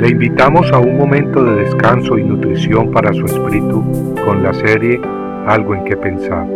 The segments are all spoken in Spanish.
Le invitamos a un momento de descanso y nutrición para su espíritu con la serie Algo en que pensar.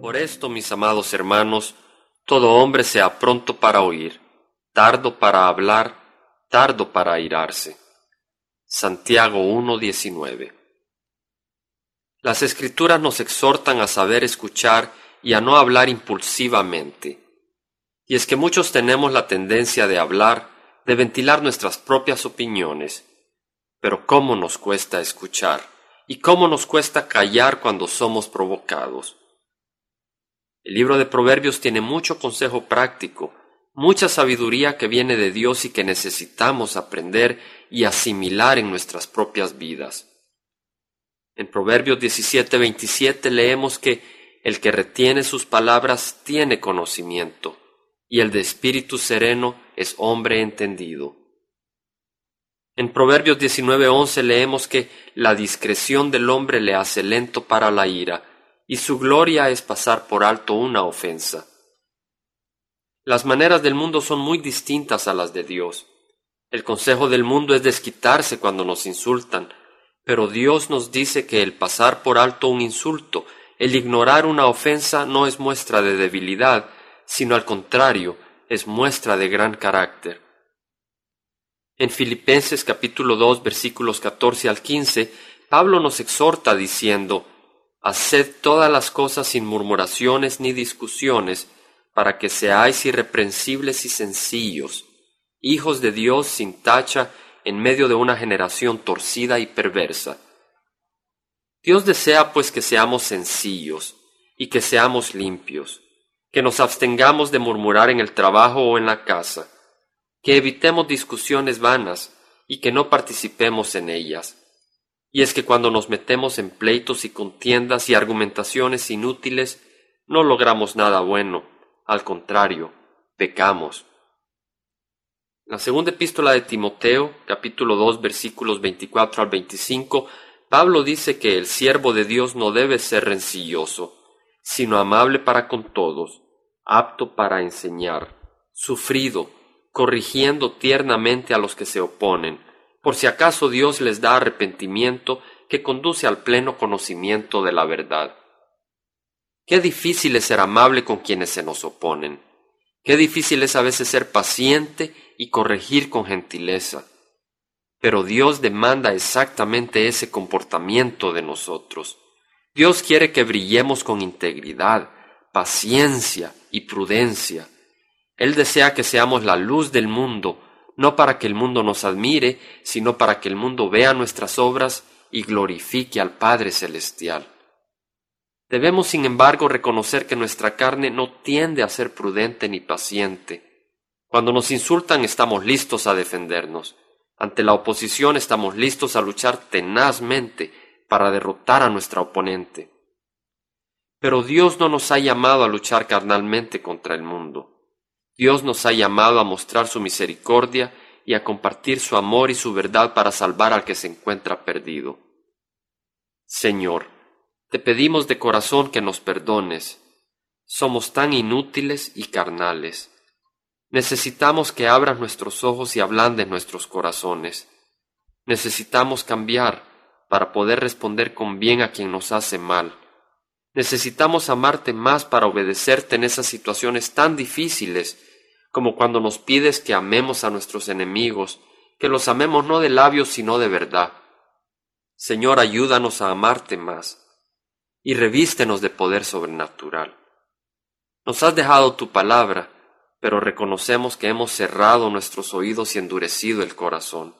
Por esto, mis amados hermanos, todo hombre sea pronto para oír, tardo para hablar, tardo para airarse. Santiago 1:19 Las escrituras nos exhortan a saber escuchar y a no hablar impulsivamente. Y es que muchos tenemos la tendencia de hablar, de ventilar nuestras propias opiniones. Pero cómo nos cuesta escuchar y cómo nos cuesta callar cuando somos provocados. El libro de Proverbios tiene mucho consejo práctico, mucha sabiduría que viene de Dios y que necesitamos aprender y asimilar en nuestras propias vidas. En Proverbios 17:27 leemos que el que retiene sus palabras tiene conocimiento, y el de espíritu sereno es hombre entendido. En Proverbios 19:11 leemos que la discreción del hombre le hace lento para la ira, y su gloria es pasar por alto una ofensa. Las maneras del mundo son muy distintas a las de Dios. El consejo del mundo es desquitarse cuando nos insultan, pero Dios nos dice que el pasar por alto un insulto el ignorar una ofensa no es muestra de debilidad, sino al contrario, es muestra de gran carácter. En Filipenses capítulo 2 versículos 14 al 15, Pablo nos exhorta diciendo, Haced todas las cosas sin murmuraciones ni discusiones, para que seáis irreprensibles y sencillos, hijos de Dios sin tacha en medio de una generación torcida y perversa Dios desea pues que seamos sencillos y que seamos limpios, que nos abstengamos de murmurar en el trabajo o en la casa, que evitemos discusiones vanas y que no participemos en ellas. Y es que cuando nos metemos en pleitos y contiendas y argumentaciones inútiles, no logramos nada bueno, al contrario, pecamos. La segunda epístola de Timoteo, capítulo 2, versículos 24 al 25, Pablo dice que el siervo de Dios no debe ser rencilloso, sino amable para con todos, apto para enseñar, sufrido, corrigiendo tiernamente a los que se oponen, por si acaso Dios les da arrepentimiento que conduce al pleno conocimiento de la verdad. Qué difícil es ser amable con quienes se nos oponen. Qué difícil es a veces ser paciente y corregir con gentileza. Pero Dios demanda exactamente ese comportamiento de nosotros. Dios quiere que brillemos con integridad, paciencia y prudencia. Él desea que seamos la luz del mundo, no para que el mundo nos admire, sino para que el mundo vea nuestras obras y glorifique al Padre Celestial. Debemos, sin embargo, reconocer que nuestra carne no tiende a ser prudente ni paciente. Cuando nos insultan estamos listos a defendernos. Ante la oposición estamos listos a luchar tenazmente para derrotar a nuestra oponente. Pero Dios no nos ha llamado a luchar carnalmente contra el mundo. Dios nos ha llamado a mostrar su misericordia y a compartir su amor y su verdad para salvar al que se encuentra perdido. Señor, te pedimos de corazón que nos perdones. Somos tan inútiles y carnales. Necesitamos que abras nuestros ojos y ablandes nuestros corazones. Necesitamos cambiar para poder responder con bien a quien nos hace mal. Necesitamos amarte más para obedecerte en esas situaciones tan difíciles como cuando nos pides que amemos a nuestros enemigos, que los amemos no de labios sino de verdad. Señor, ayúdanos a amarte más y revístenos de poder sobrenatural. Nos has dejado tu palabra pero reconocemos que hemos cerrado nuestros oídos y endurecido el corazón.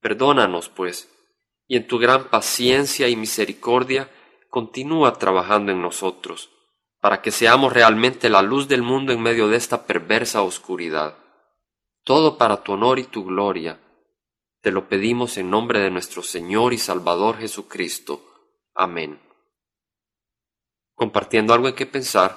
Perdónanos, pues, y en tu gran paciencia y misericordia continúa trabajando en nosotros, para que seamos realmente la luz del mundo en medio de esta perversa oscuridad. Todo para tu honor y tu gloria. Te lo pedimos en nombre de nuestro Señor y Salvador Jesucristo. Amén. Compartiendo algo en que pensar,